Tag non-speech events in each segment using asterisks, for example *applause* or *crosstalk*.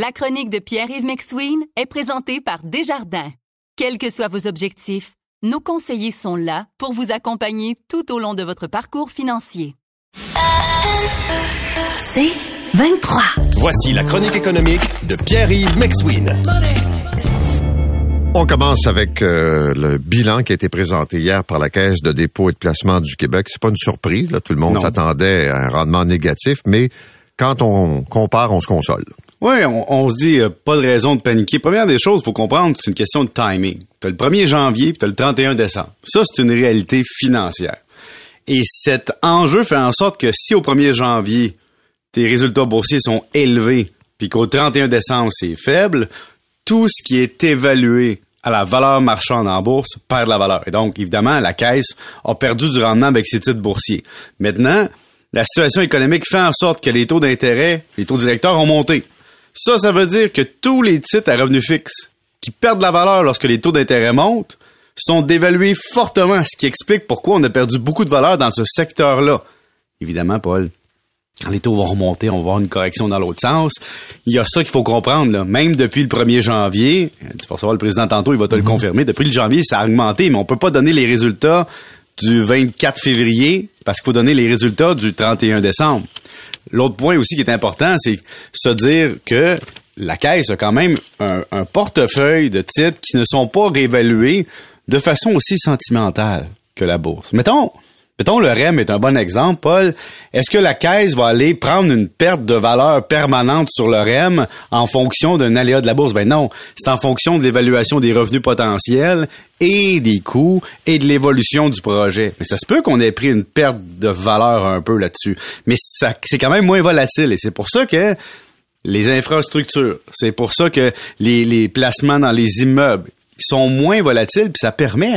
La chronique de Pierre-Yves McSween est présentée par Desjardins. Quels que soient vos objectifs, nos conseillers sont là pour vous accompagner tout au long de votre parcours financier. C'est 23. Voici la chronique économique de Pierre-Yves McSween. On commence avec euh, le bilan qui a été présenté hier par la Caisse de dépôt et de placement du Québec. C'est pas une surprise, là. tout le monde s'attendait à un rendement négatif, mais quand on compare, on se console. Oui, on, se dit euh, pas de raison de paniquer. Première des choses, faut comprendre, c'est une question de timing. Tu as le 1er janvier puis tu as le 31 décembre. Ça, c'est une réalité financière. Et cet enjeu fait en sorte que si au 1er janvier, tes résultats boursiers sont élevés, puis qu'au 31 décembre, c'est faible, tout ce qui est évalué à la valeur marchande en bourse perd la valeur. Et donc, évidemment, la caisse a perdu du rendement avec ses titres boursiers. Maintenant, la situation économique fait en sorte que les taux d'intérêt, les taux directeurs ont monté. Ça, ça veut dire que tous les titres à revenus fixes qui perdent de la valeur lorsque les taux d'intérêt montent sont dévalués fortement, ce qui explique pourquoi on a perdu beaucoup de valeur dans ce secteur-là. Évidemment, Paul, quand les taux vont remonter, on va avoir une correction dans l'autre sens. Il y a ça qu'il faut comprendre. Là. Même depuis le 1er janvier, tu vas recevoir le président tantôt, il va te le mhm. confirmer, depuis le janvier, ça a augmenté, mais on peut pas donner les résultats du 24 février parce qu'il faut donner les résultats du 31 décembre. L'autre point aussi qui est important, c'est se dire que la Caisse a quand même un, portefeuille de titres qui ne sont pas réévalués de façon aussi sentimentale que la bourse. Mettons, Mettons, le REM est un bon exemple, Paul. Est-ce que la caisse va aller prendre une perte de valeur permanente sur le REM en fonction d'un aléa de la bourse? Ben non. C'est en fonction de l'évaluation des revenus potentiels et des coûts et de l'évolution du projet. Mais ça se peut qu'on ait pris une perte de valeur un peu là-dessus. Mais ça, c'est quand même moins volatile et c'est pour ça que les infrastructures, c'est pour ça que les, placements dans les immeubles sont moins volatiles puis ça permet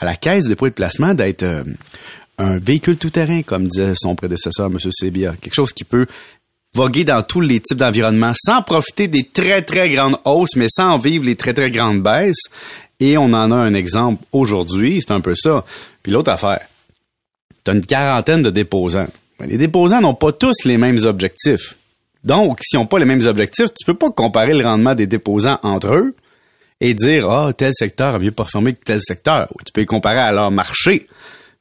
à, la caisse de dépôt de placement d'être euh, un véhicule tout-terrain, comme disait son prédécesseur, M. Sebia. Quelque chose qui peut voguer dans tous les types d'environnements sans profiter des très, très grandes hausses, mais sans vivre les très, très grandes baisses. Et on en a un exemple aujourd'hui, c'est un peu ça. Puis l'autre affaire, tu as une quarantaine de déposants. Les déposants n'ont pas tous les mêmes objectifs. Donc, s'ils n'ont pas les mêmes objectifs, tu peux pas comparer le rendement des déposants entre eux et dire, ah, tel secteur a mieux performé que tel secteur. Tu peux les comparer à leur marché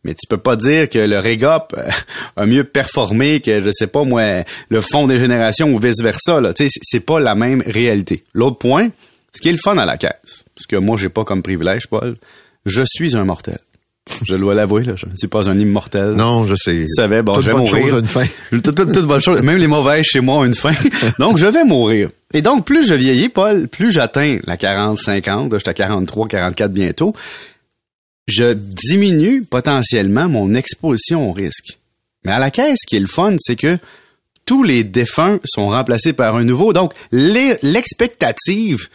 mais tu peux pas dire que le Régop euh, a mieux performé que je sais pas moi le fond des générations ou vice versa là tu sais c'est pas la même réalité l'autre point ce qui est le fun à la caisse ce que moi j'ai pas comme privilège Paul je suis un mortel je dois l'avouer, là, je ne suis pas un immortel. Non, je sais. Tu savais, bon, toute je vais mourir. Chose a une fin. toute, toute, bonne chose, même les mauvaises chez moi ont une fin. *laughs* donc, je vais mourir. Et donc, plus je vieillis, Paul, plus j'atteins la 40, 50, j'étais à 43, 44 bientôt, je diminue potentiellement mon exposition au risque. Mais à la caisse, ce qui est le fun, c'est que tous les défunts sont remplacés par un nouveau. Donc, l'expectative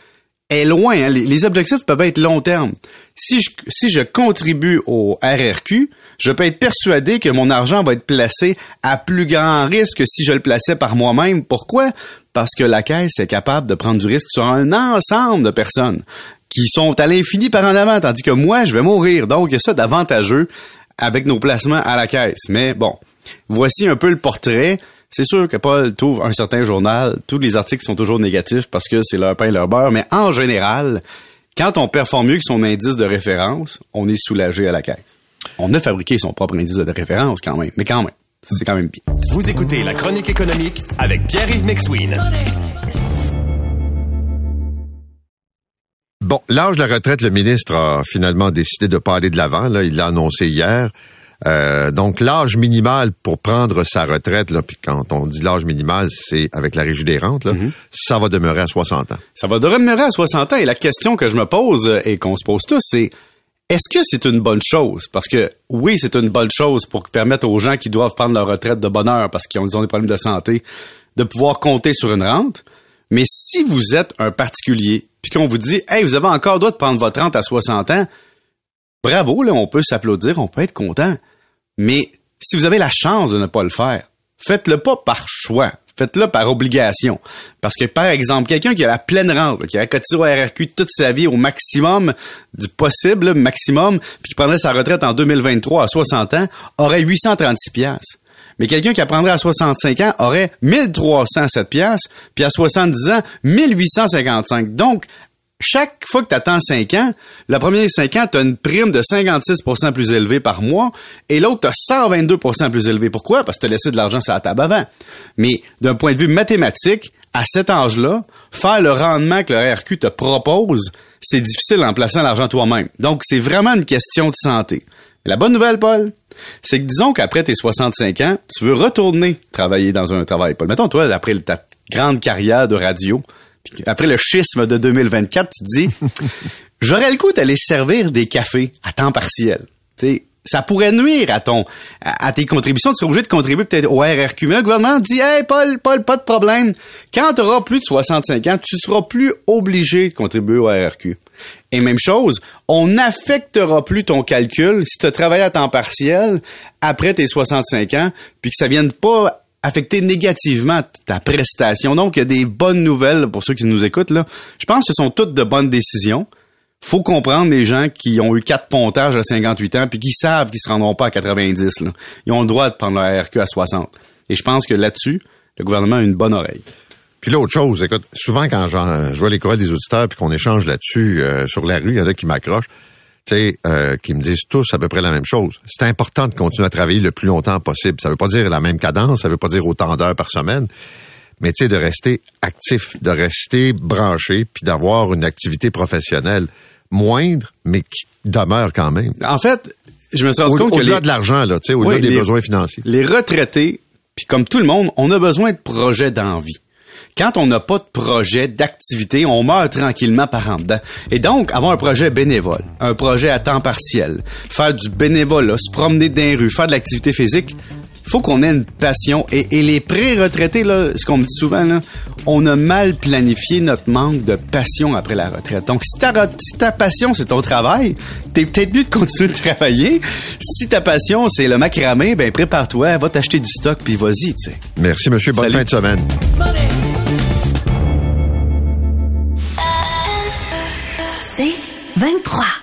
est loin. Hein. Les, objectifs peuvent être long terme. Si je, si je contribue au RRQ, je peux être persuadé que mon argent va être placé à plus grand risque que si je le plaçais par moi-même. Pourquoi? Parce que la caisse est capable de prendre du risque sur un ensemble de personnes qui sont à l'infini par en avant, tandis que moi, je vais mourir. Donc, il y a ça d'avantageux avec nos placements à la caisse. Mais bon, voici un peu le portrait. C'est sûr que Paul trouve un certain journal, tous les articles sont toujours négatifs parce que c'est leur pain et leur beurre, mais en général, quand on performe mieux que son indice de référence, on est soulagé à la caisse. On a fabriqué son propre indice de référence quand même, mais quand même, c'est quand même bien. Vous écoutez la chronique économique avec Pierre-Yves McSween. Bon, l'âge de la retraite, le ministre a finalement décidé de pas aller de l'avant. Là, il l'a annoncé hier. Euh, donc, l'âge minimal pour prendre sa retraite, là, puis quand on dit l'âge minimal, c'est avec la régie des rentes, là, mhm. ça va demeurer à 60 ans. Ça va demeurer à 60 ans. Et la question que je me pose euh, et qu'on se pose tous, c'est est-ce que c'est une bonne chose? Parce que oui, c'est une bonne chose pour permettre aux gens qui doivent prendre leur retraite de bonne heure parce qu'ils ont, des problèmes de santé de pouvoir compter sur une rente. Mais si vous êtes un particulier puis qu'on vous dit, hey, vous avez encore droit de prendre votre rente à 60 ans, bravo, là, on peut s'applaudir, on peut être content. Mais si vous avez la chance de ne pas le faire, faites-le pas par choix. Faites-le par obligation. Parce que, par exemple, quelqu'un qui a la pleine rente, qui a cotisé au RRQ toute sa vie au maximum du possible, maximum, puis qui prendrait sa retraite en 2023 à 60 ans, aurait 836 piastres. Mais quelqu'un qui apprendrait à 65 ans aurait 1307 pièces, puis à 70 ans, 1855. Donc, chaque fois que tu attends 5 ans, le premier 5 ans, tu as une prime de 56% plus élevée par mois et l'autre, tu as 122% plus élevée. Pourquoi? Parce que tu as laissé de l'argent sur la table avant. Mais d'un point de vue mathématique, à cet âge-là, faire le rendement que le RQ te propose, c'est difficile en plaçant l'argent toi-même. Donc, c'est vraiment une question de santé. la bonne nouvelle, Paul, c'est que disons qu'après tes 65 ans, tu veux retourner travailler dans un travail. Paul, mettons, toi, après ta grande carrière de radio, après le schisme de 2024, tu te dis, *laughs* j'aurais le coup d'aller servir des cafés à temps partiel. ça pourrait nuire à ton à, tes contributions. Tu serais obligé de contribuer peut-être au RRQ. Mais le gouvernement dit Hey Paul, Paul, pas de problème. Quand tu auras plus de 65 ans, tu seras plus obligé de contribuer au RRQ. Et même chose, on n'affectera plus ton calcul si tu as travaillé à temps partiel après tes 65 ans, puis que ça vienne pas affecter négativement ta prestation. Donc, il y a des bonnes nouvelles pour ceux qui nous écoutent. Là. Je pense que ce sont toutes de bonnes décisions. Faut comprendre les gens qui ont eu quatre pontages à 58 ans puis qui savent qu'ils se rendront pas à 90. Là. Ils ont le droit de prendre leur RQ à 60. Et je pense que là-dessus, le gouvernement a une bonne oreille. Puis l'autre chose, écoute, souvent quand je vois les courriels des auditeurs puis qu'on échange là-dessus euh, sur la rue, il y en a qui m'accrochent sais, euh, qui me disent tous à peu près la même chose. C'est important de continuer à travailler le plus longtemps possible. Ça veut pas dire la même cadence, ça veut pas dire autant d'heures par semaine, mais tu sais, de rester actif, de rester branché, puis d'avoir une activité professionnelle moindre, mais qui demeure quand même. En fait, je me suis rendu compte que au-delà de l'argent, là, tu sais, au-delà des besoins financiers. Les retraités, puis comme tout le monde, on a besoin de projets d'envie quand on n'a pas de projet, d'activité, on meurt tranquillement par en dedans. Et donc, avoir un projet bénévole, un projet à temps partiel, faire du bénévolat, se promener dans les rues, faire de l'activité physique, faut qu'on ait une passion. Et, les pré-retraités, là, ce qu'on me dit souvent, là, on a mal planifié notre manque de passion après la retraite. Donc, si ta, si ta passion, c'est ton travail, t'es peut-être mieux de continuer de travailler. Si ta passion, c'est le macramé, ben prépare-toi, va t'acheter du stock, puis vas-y, tu sais. Merci, monsieur. Bonne fin de semaine. 23.